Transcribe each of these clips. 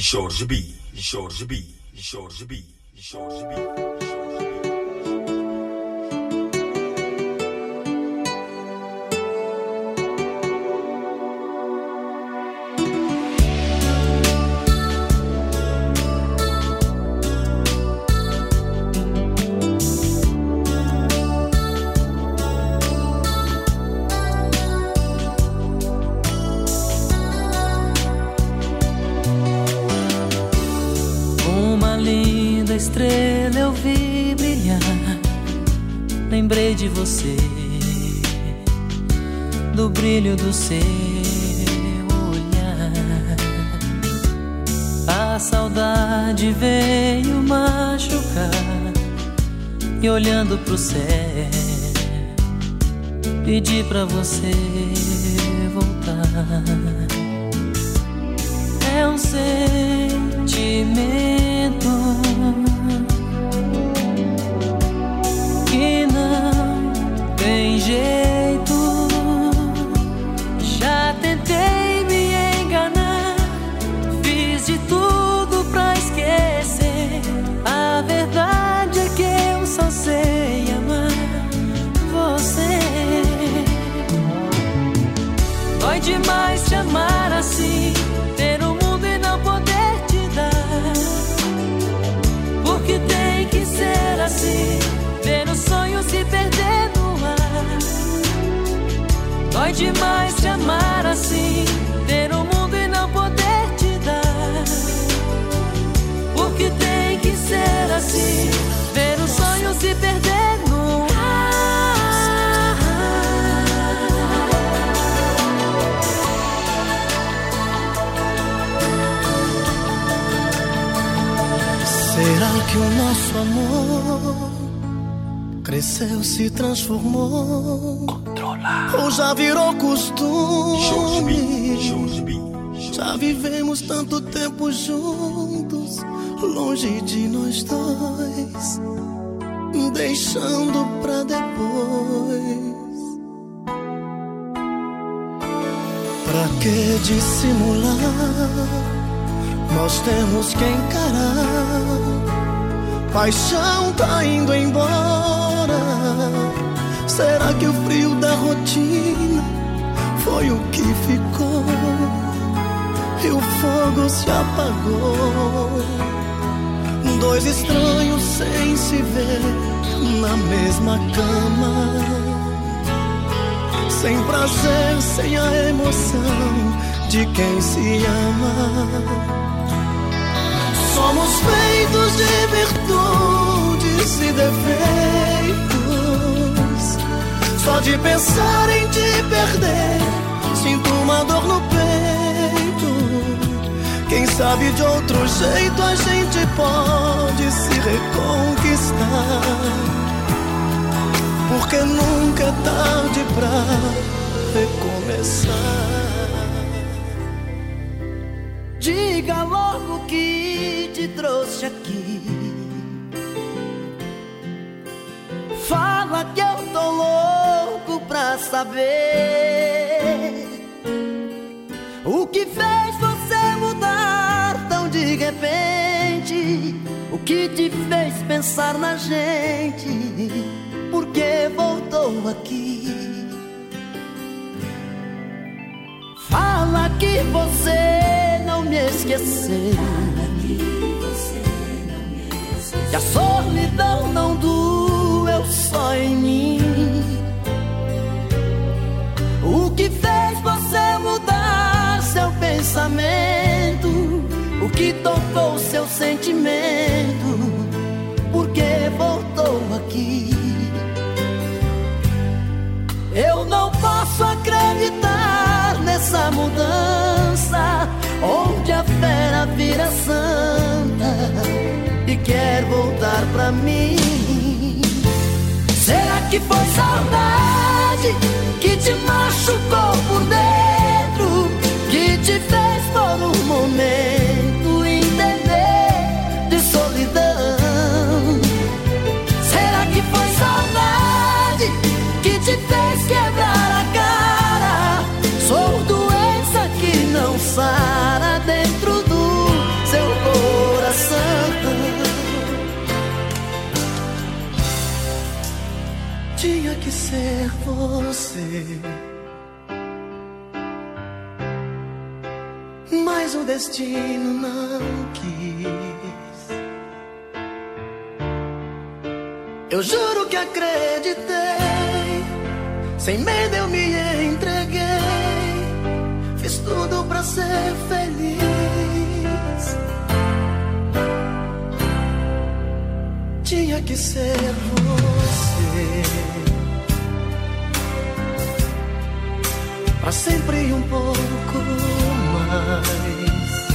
Jorge B, Jorge B, Jorge B, Jorge B. Uma pedi pra você voltar que o nosso amor cresceu, se transformou? Ou já virou costume? Já vivemos tanto tempo juntos, longe de nós dois, deixando pra depois. Pra que dissimular? Nós temos que encarar. Paixão tá indo embora. Será que o frio da rotina foi o que ficou? E o fogo se apagou. Dois estranhos sem se ver na mesma cama. Sem prazer, sem a emoção de quem se ama. Somos feitos de virtudes e defeitos. Só de pensar em te perder, sinto uma dor no peito. Quem sabe de outro jeito a gente pode se reconquistar. Porque nunca é tarde pra recomeçar. Diga logo o que te trouxe aqui. Fala que eu tô louco pra saber o que fez você mudar tão de repente. O que te fez pensar na gente? Por que voltou aqui? Fala que você não me esqueceu. Que a solidão não doeu só em mim. O que fez você mudar seu pensamento? O que tocou seu sentimento? Por que voltou aqui? Eu não posso acreditar nessa mudança quer voltar pra mim. Será que foi saudade que te machucou por dentro, que te fez por um momento você. Mas o destino não quis. Eu juro que acreditei. Sem medo eu me entreguei. Fiz tudo pra ser feliz. Tinha que ser você. Pra sempre um pouco mais.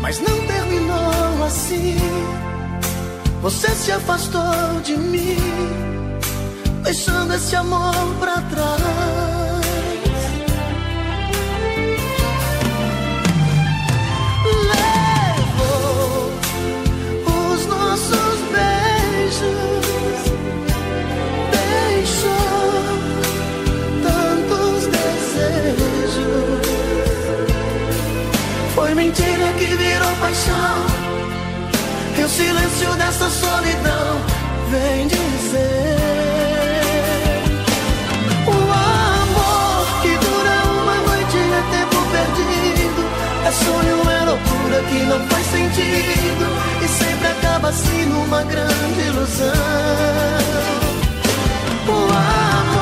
Mas não terminou assim. Você se afastou de mim, deixando esse amor pra trás. Que virou paixão. E o silêncio dessa solidão vem dizer. O amor que dura uma noite é tempo perdido. É sonho, é loucura que não faz sentido. E sempre acaba assim numa grande ilusão. O amor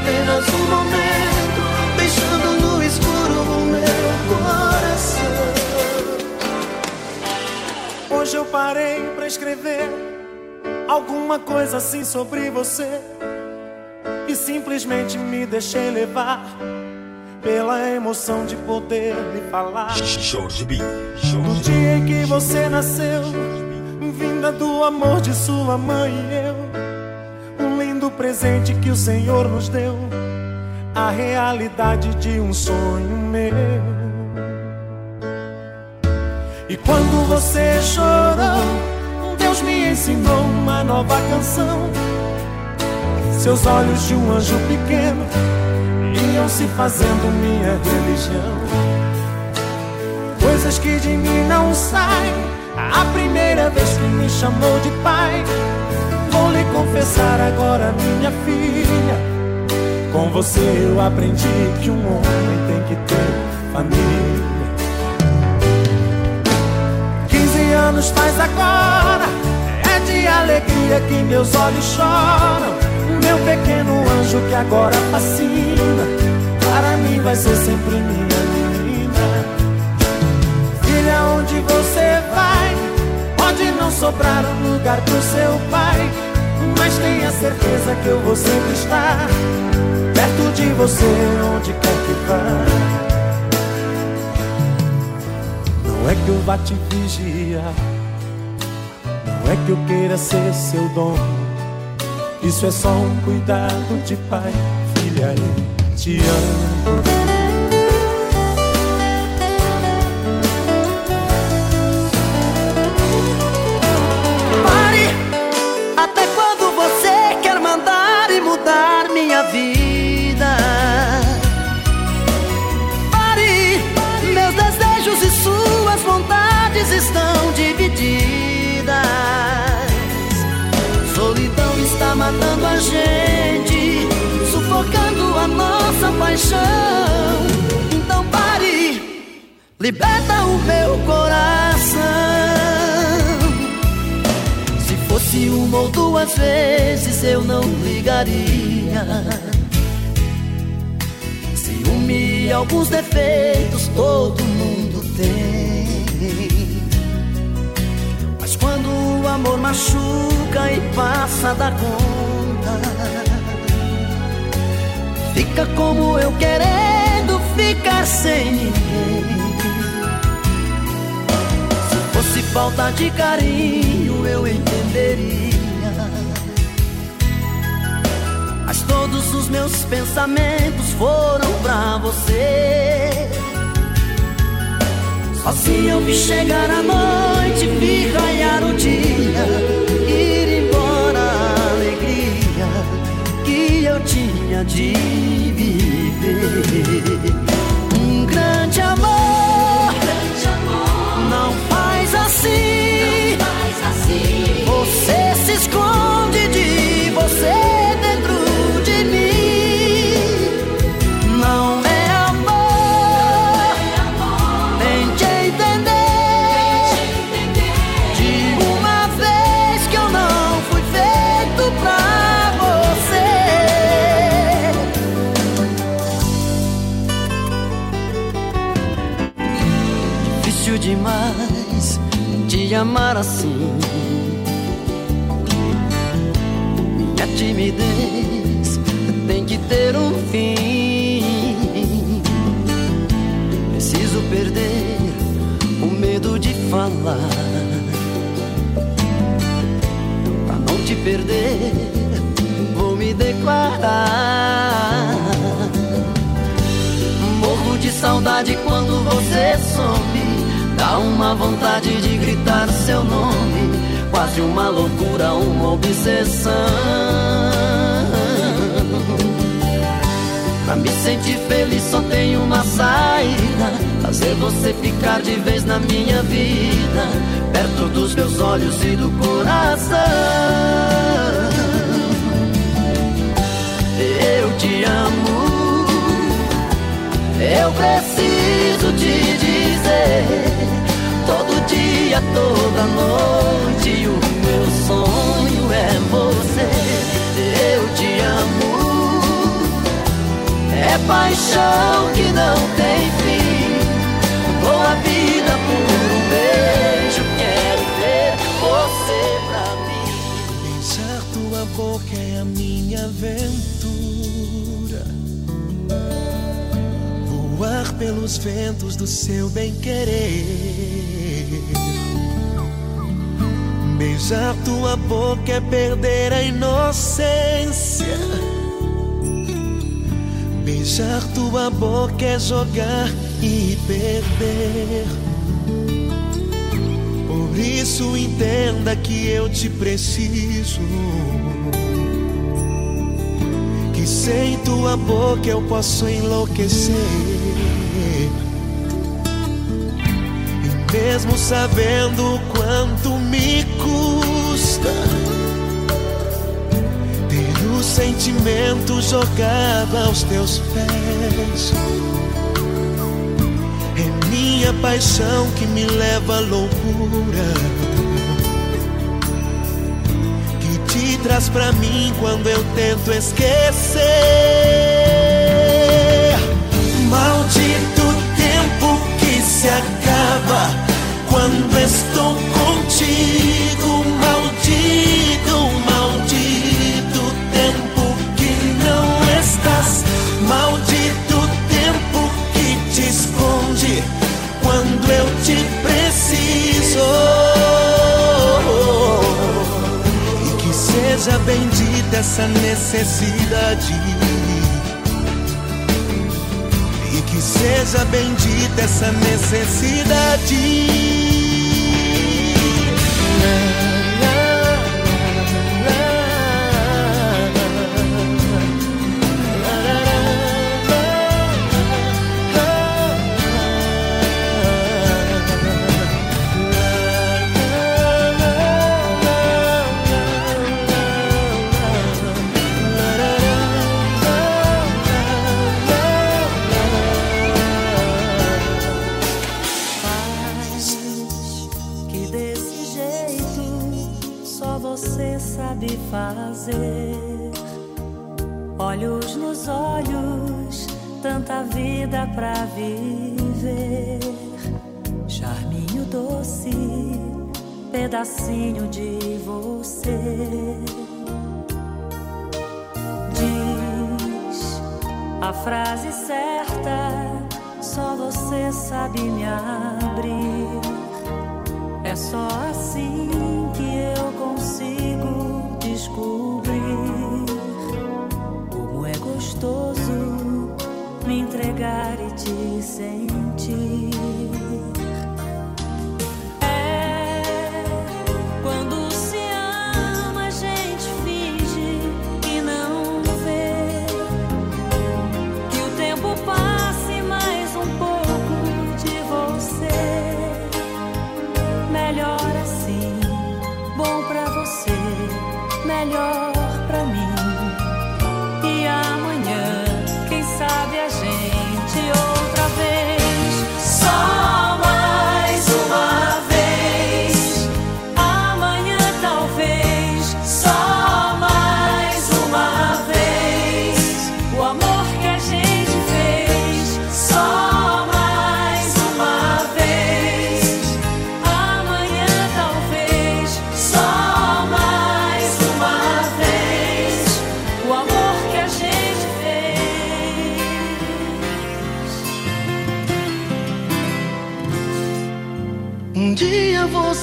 apenas um momento, deixando no escuro o meu coração. Hoje eu parei pra escrever alguma coisa assim sobre você e simplesmente me deixei levar pela emoção de poder lhe falar. Jorge B. No Jorge B. dia em que você nasceu, vinda do amor de sua mãe e eu, lindo presente que o Senhor nos deu, a realidade de um sonho meu. E quando você chorou, Deus me ensinou uma nova canção. Seus olhos de um anjo pequeno iam se fazendo minha religião. Coisas que de mim não saem. A primeira vez que me chamou de pai, vou lhe confessar agora, minha filha. Com você eu aprendi que um homem tem que ter família. 15 anos faz agora, é de alegria que meus olhos choram. Meu pequeno anjo que agora fascina, para mim vai ser sempre minha menina. Filha, onde você não sobrar um lugar pro seu pai, mas tenha certeza que eu vou sempre estar perto de você, onde quer que vá. Não é que eu vá te vigiar, não é que eu queira ser seu dono. Isso é só um cuidado de pai, filha, eu te amo. Paixão. Então pare! Liberta o meu coração. Se fosse uma ou duas vezes eu não ligaria. Ciúme e alguns defeitos todo mundo tem. Mas quando o amor machuca e passa da conta, fica como eu querendo ficar sem ninguém. Se fosse falta de carinho, eu entenderia. Mas todos os meus pensamentos foram pra você. Se eu vi chegar a noite, vi raiar o dia, ir embora a alegria que eu tinha de. Um grande amor, timidez tem que ter um fim. Preciso perder o medo de falar. Pra não te perder, vou me declarar. Morro de saudade quando você some. Dá uma vontade de gritar seu nome, quase uma loucura, uma obsessão. Pra me sentir feliz só tem uma saída, fazer você ficar de vez na minha vida, perto dos meus olhos e do coração. Eu te amo, eu preciso te dizer todo dia, toda noite. O meu sonho é você. Eu te amo. É paixão que não tem fim. Dou a vida por um beijo. Quero ver você pra mim. Beijar tua boca é a minha aventura. Voar pelos ventos do seu bem-querer. Beijar tua boca é perder a inocência. Beijar tua boca é jogar e perder. Por isso entenda que eu te preciso. Que sem tua boca eu posso enlouquecer. Mesmo sabendo quanto me custa ter o sentimento jogado aos teus pés. É minha paixão que me leva à loucura. Que te traz pra mim quando eu tento esquecer. Maldito se acaba quando estou contigo. Maldito, maldito tempo que não estás. Maldito tempo que te esconde quando eu te preciso. E que seja bendita essa necessidade. Seja bendita essa necessidade. Pedacinho de você. Diz a frase certa, só você sabe me abrir. É só assim que eu consigo descobrir como é gostoso me entregar e te sentir.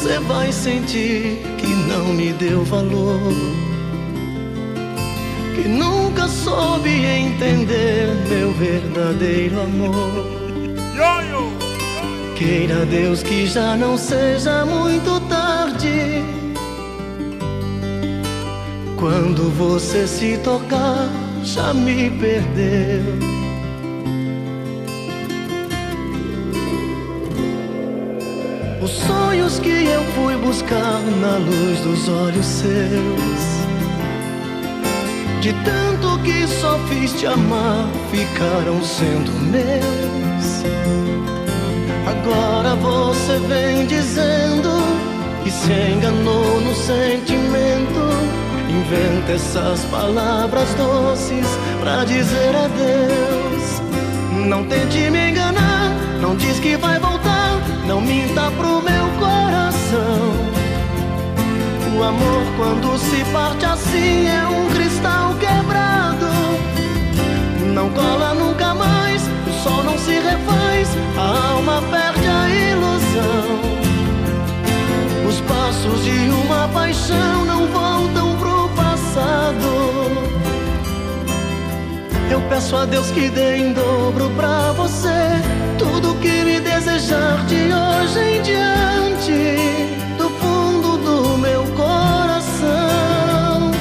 Você vai sentir que não me deu valor. Que nunca soube entender meu verdadeiro amor. Queira Deus que já não seja muito tarde. Quando você se tocar, já me perdeu. Sonhos que eu fui buscar na luz dos olhos seus. De tanto que só fiz te amar, ficaram sendo meus. Agora você vem dizendo que se enganou no sentimento. Inventa essas palavras doces pra dizer adeus. Não tente me enganar, não diz que vai não minta pro meu coração. O amor, quando se parte assim, é um cristal quebrado. Não cola nunca mais, o sol não se refaz, a alma perde a ilusão. Os passos de uma paixão não voltam pro passado. Eu peço a Deus que dê em dobro pra você que me desejar de hoje em diante, do fundo do meu coração.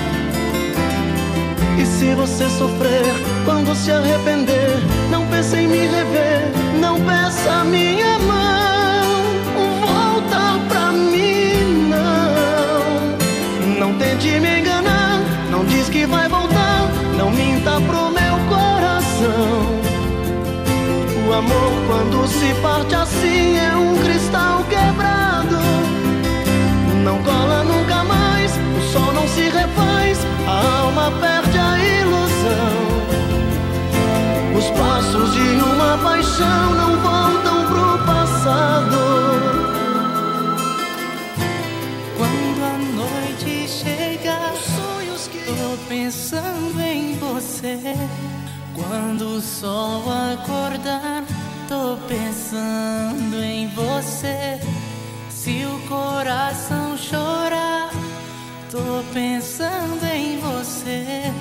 E se você sofrer quando se arrepender, não pense em me rever, não peça a minha mão, volta pra mim, não. Não tente me enganar, não diz que vai voltar, O amor, quando se parte assim, é um cristal quebrado. Não cola nunca mais, o sol não se refaz, a alma perde a ilusão. Os passos de uma paixão não voltam pro passado. Quando a noite chega, sonhos que tô pensando em você. Quando o sol acordar, pensando em você. Se o coração chorar, tô pensando em você.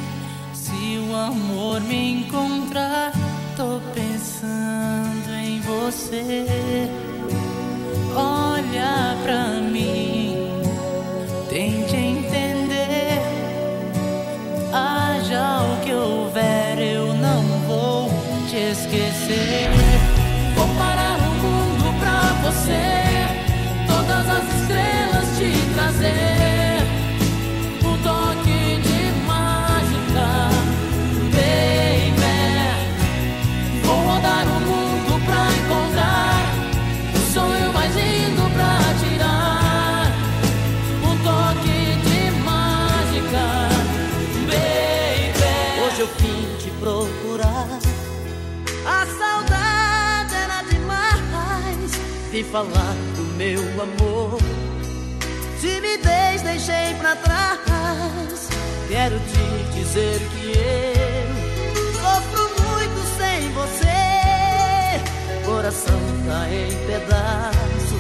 Se o amor me encontrar, tô pensando em você. Vim falar do meu amor. Timidez deixei pra trás. Quero te dizer que eu sofro muito sem você. Coração tá em pedaços.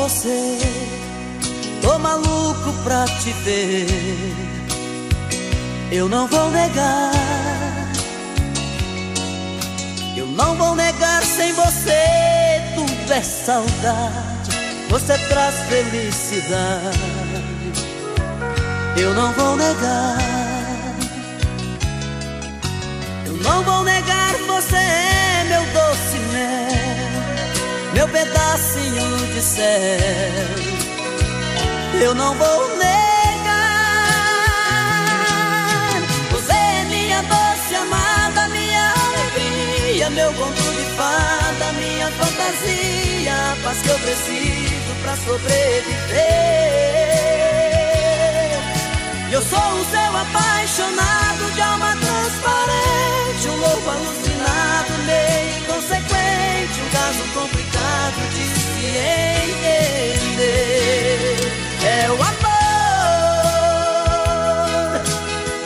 você. Tô maluco pra te ver. Eu não vou negar. Eu não vou negar sem você. Tudo é saudade. Você traz felicidade. Eu não vou negar. Eu não vou negar. Você é meu doce mel meu pedacinho de céu. Eu não vou negar, você é minha doce amada, minha alegria, meu conto de fada, minha fantasia, a paz que eu preciso pra sobreviver. Eu sou o seu apaixonado de alma transparente, um louco alucinado, caso complicado de se entender. É o amor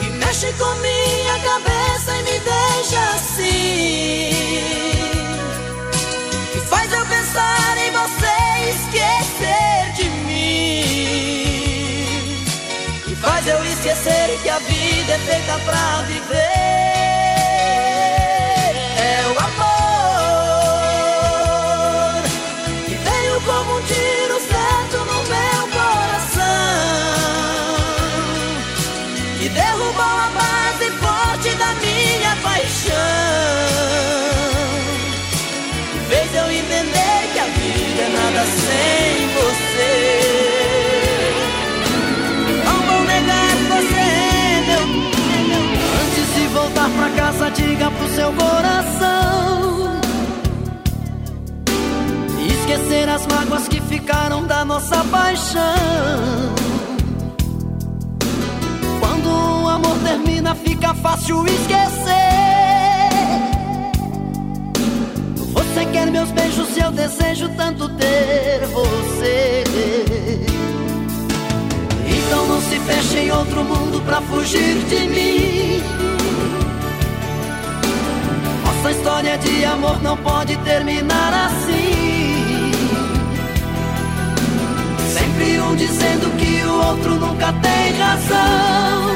que mexe com minha cabeça e me deixa assim, que faz eu pensar em você e esquecer de Faz eu esquecer que a vida é feita pra viver. Pro seu coração. Esquecer as mágoas que ficaram da nossa paixão. Quando o amor termina, fica fácil esquecer. Você quer meus beijos e eu desejo tanto ter você. Então não se feche em outro mundo pra fugir de mim. História de amor não pode terminar assim. Sempre um dizendo que o outro nunca tem razão.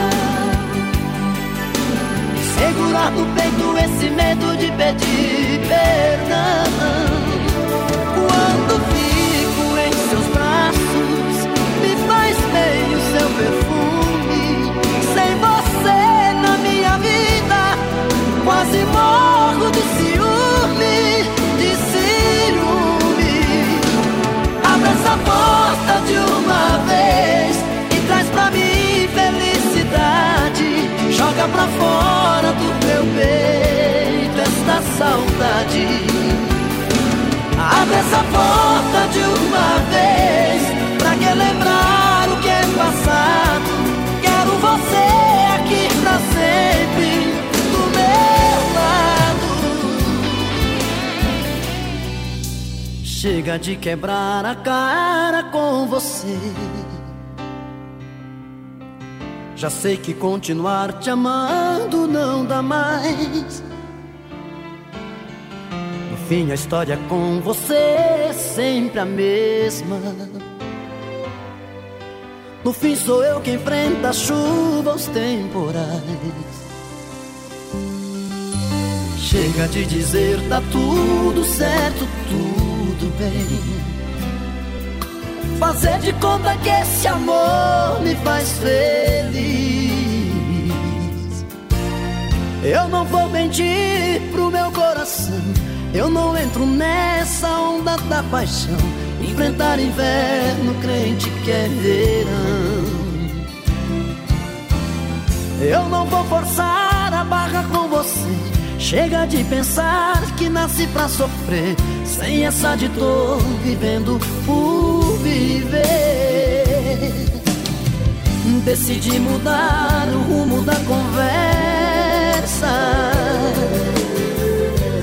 Segurar no peito esse medo de pedir perdão. Pra fora do meu peito esta saudade. Abre essa porta de uma vez pra que lembrar o que é passado. Quero você aqui pra sempre Chega de quebrar a cara com você. Já sei que continuar te amando não dá mais. No fim, a história com você é sempre a mesma. No fim, sou eu que enfrenta a chuva, os temporais. Chega de dizer tá tudo certo, tudo tudo bem. Fazer de conta que esse amor me faz feliz. Eu não vou mentir pro meu coração. Eu não entro nessa onda da paixão. Enfrentar inverno, crente que é verão. Eu não vou forçar a barra com você. Chega de pensar que nasci pra sofrer, sem essa de tô vivendo por viver. Decidi mudar o rumo da conversa.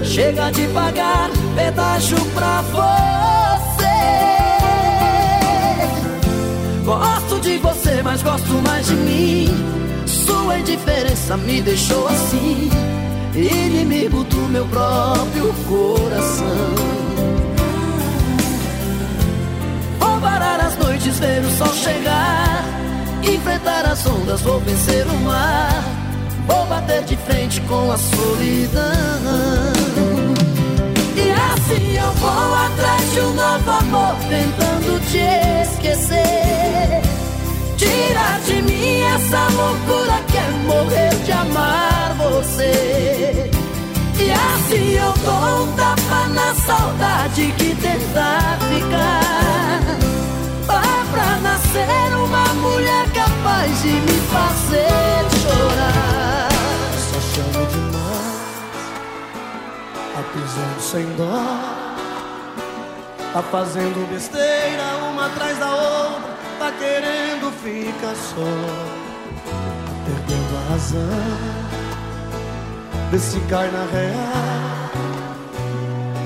Chega de pagar pedágio pra você. Gosto de você, mas gosto mais de mim. Sua indiferença me deixou assim inimigo do meu próprio coração. ver o sol chegar. Enfrentar as ondas, vou vencer o mar. Vou bater de frente com a solidão. E assim eu vou atrás de um novo amor, tentando te esquecer. Tirar de mim essa loucura que é morrer de amar você. E assim eu dou um tapa na saudade que tentar ficar. Pra nascer uma mulher capaz de me fazer chorar. Só chama demais, tá pisando sem dó. Tá fazendo besteira uma atrás da outra, tá querendo ficar só. Tá perdendo a razão, vê se cai na real.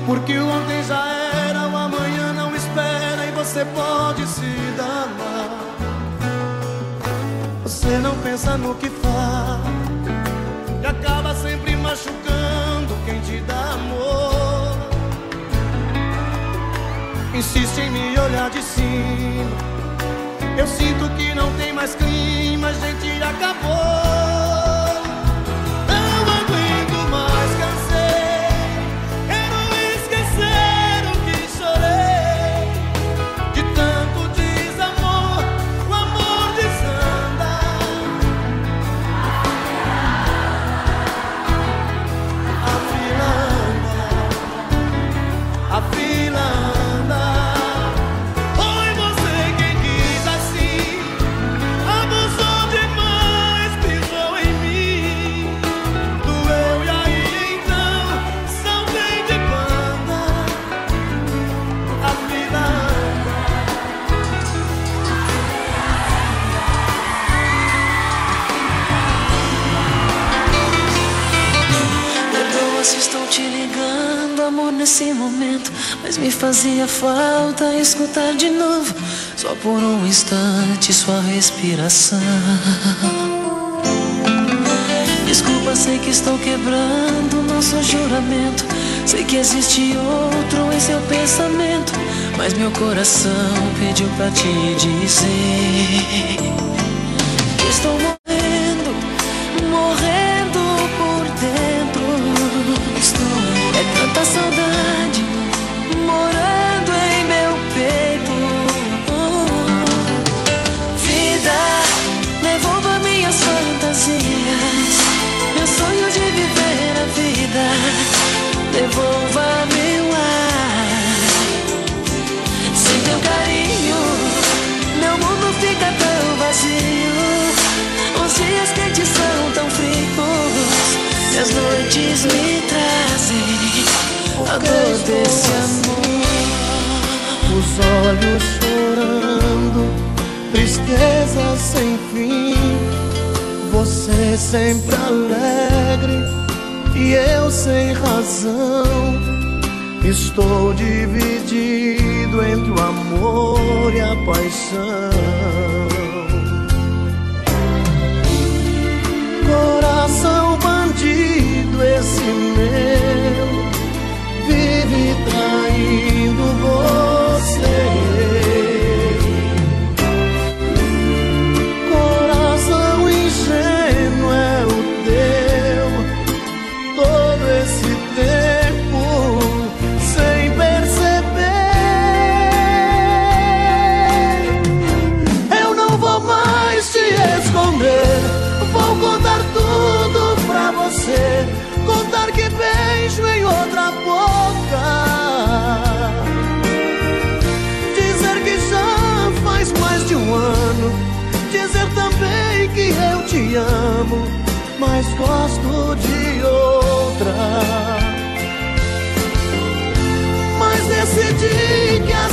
Porque ontem já era, você pode se danar. Você não pensa no que faz e acaba sempre machucando quem te dá amor. Insiste em me olhar de cima. Eu sinto que não tem mais clima, a gente acabou. Escutar de novo, só por um instante, sua respiração. Desculpa, sei que estou quebrando nosso juramento. Sei que existe outro em seu pensamento. Mas meu coração pediu pra te dizer. Te amo, mas gosto de outra. Mas decidi que assim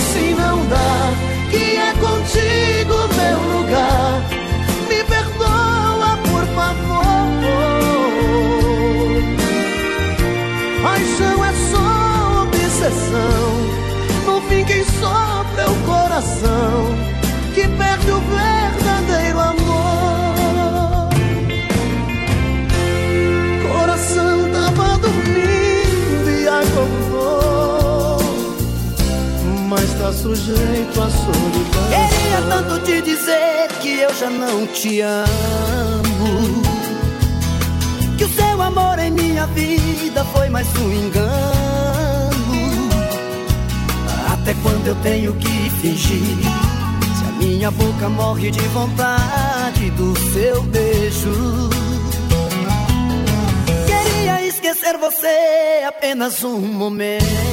sujeito à solidão. Queria tanto te dizer que eu já não te amo. Que o seu amor em minha vida foi mais um engano. Até quando eu tenho que fingir? Se a minha boca morre de vontade do seu beijo. Queria esquecer você apenas um momento.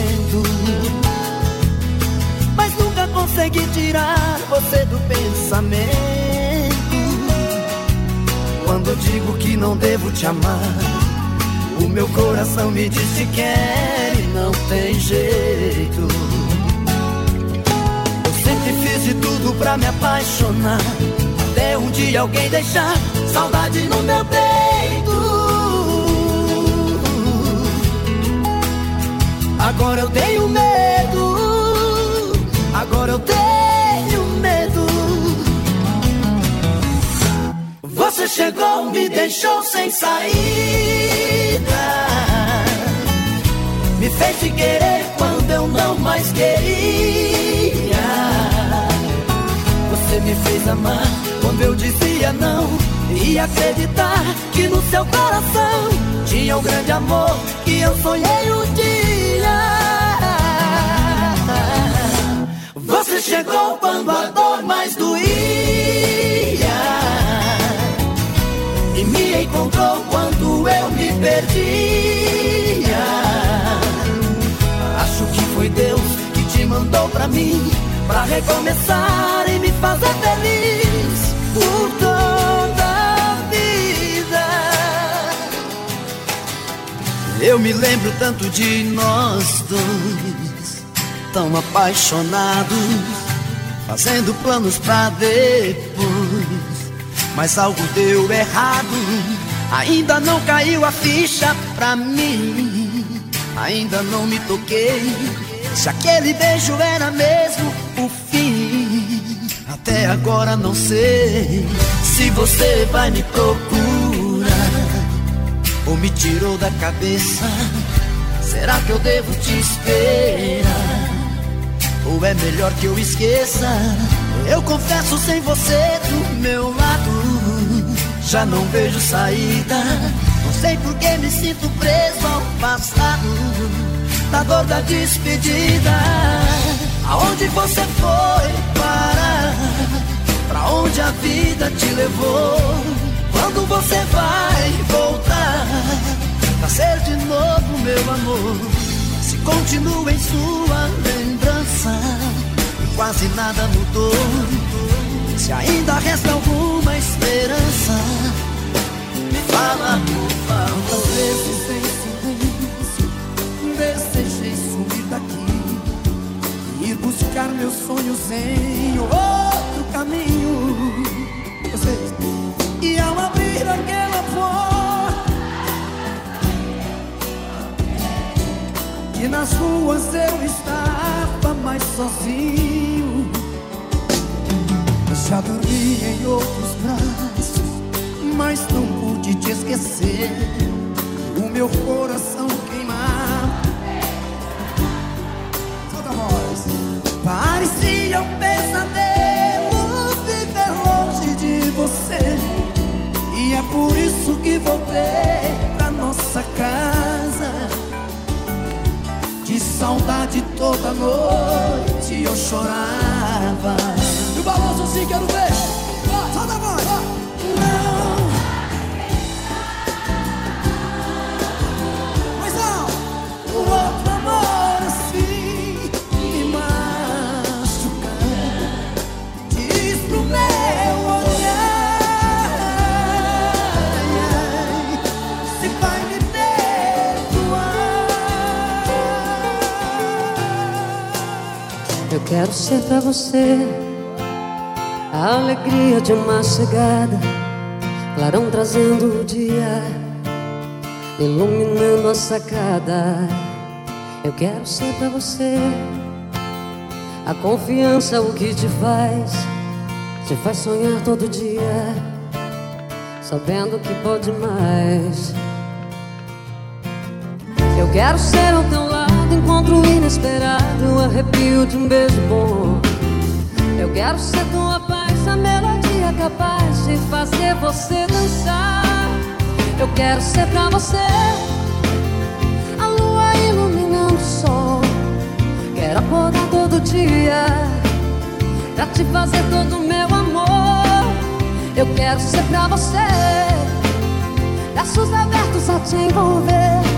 Consegui tirar você do pensamento. Quando digo que não devo te amar, o meu coração me diz que quer e não tem jeito. Eu sempre fiz de tudo pra me apaixonar. Até um dia alguém deixar saudade no meu peito. Agora eu tenho medo. Agora eu tenho medo. Você chegou, me deixou sem saída. Me fez te querer quando eu não mais queria. Você me fez amar quando eu dizia não. E acreditar que no seu coração tinha um grande amor que eu sonhei um dia. Você chegou quando a dor mais doía. E me encontrou quando eu me perdia. Acho que foi Deus que te mandou pra mim Pra recomeçar e me fazer feliz Por toda a vida. Eu me lembro tanto de nós dois tão apaixonados, fazendo planos pra depois. Mas algo deu errado, ainda não caiu a ficha pra mim. Ainda não me toquei se aquele beijo era mesmo o fim. Até agora não sei se você vai me procurar ou me tirou da cabeça. Será que eu devo te esperar? É melhor que eu esqueça? Eu confesso sem você do meu lado Já não vejo saída Não sei por que me sinto preso ao passado Da dor da despedida Aonde você foi parar? Pra onde a vida te levou? Quando você vai voltar? Pra ser de novo meu amor Se continua em sua lembrança e quase nada mudou. Se ainda resta alguma esperança, me fala, por favor. Quantas vezes em silêncio desejei sumir daqui, ir buscar meus sonhos em outro caminho. E ao abrir aquela porta, e nas ruas eu estava mais sozinho. Já dormi em outros braços, mas não pude te esquecer. O meu coração queimava. A voz. Parecia um pesadelo viver longe de você. E é por isso que voltei saudade toda noite eu chorava. E o balanço assim, quero ver. Solta a voz. Quero ser pra você a alegria de uma chegada, clarão trazendo o dia, iluminando a sacada. Eu quero ser pra você a confiança, o que te faz, te faz sonhar todo dia, sabendo que pode mais. Eu quero ser ao teu encontro inesperado, arrepio de um beijo bom. Eu quero ser tua paz, a melodia capaz de fazer você dançar. Eu quero ser pra você a lua iluminando o sol. Quero acordar todo dia pra te fazer todo meu amor. Eu quero ser pra você braços abertos a te envolver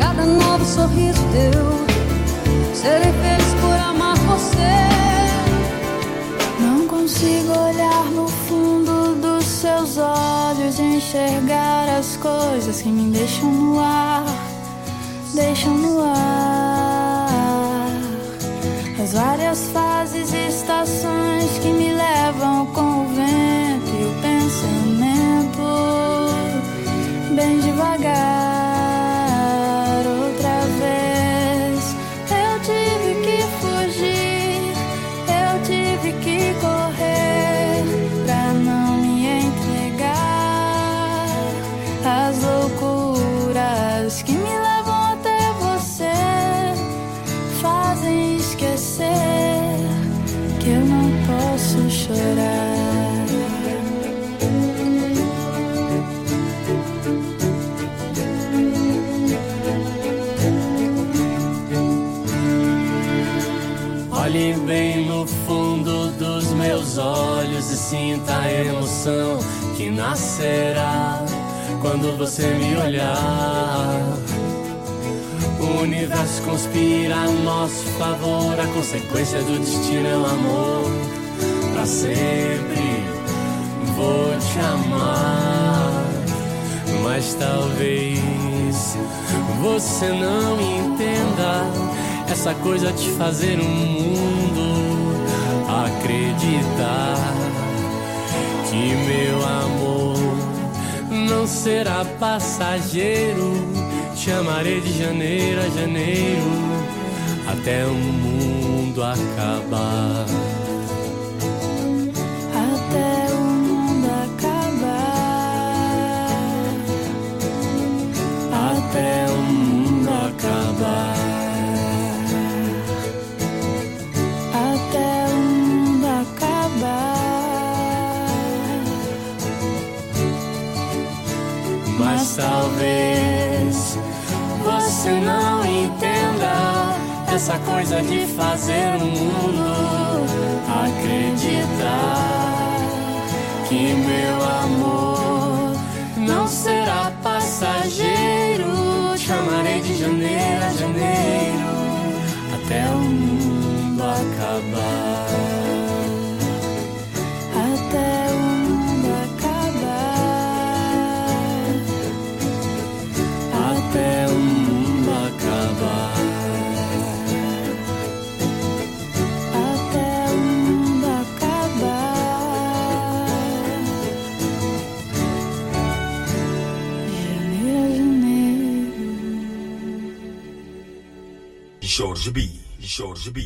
cada novo sorriso teu. Serei feliz por amar você. Não consigo olhar no fundo dos seus olhos e enxergar as coisas que me deixam no ar, deixam no ar. As várias fases e estações que me levam com o vento e o pensamento bem devagar. Olhos e sinta a emoção que nascerá quando você me olhar. O universo conspira a nosso favor, a consequência do destino é o amor. Pra sempre vou te amar, mas talvez você não entenda essa coisa de fazer um mundo acreditar que meu amor não será passageiro. Te amarei de janeiro a janeiro até o mundo acabar. De fazer o mundo acreditar que Jorge B, Jorge B,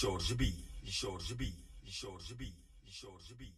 Jorge B, Jorge B, Jorge B, Jorge B.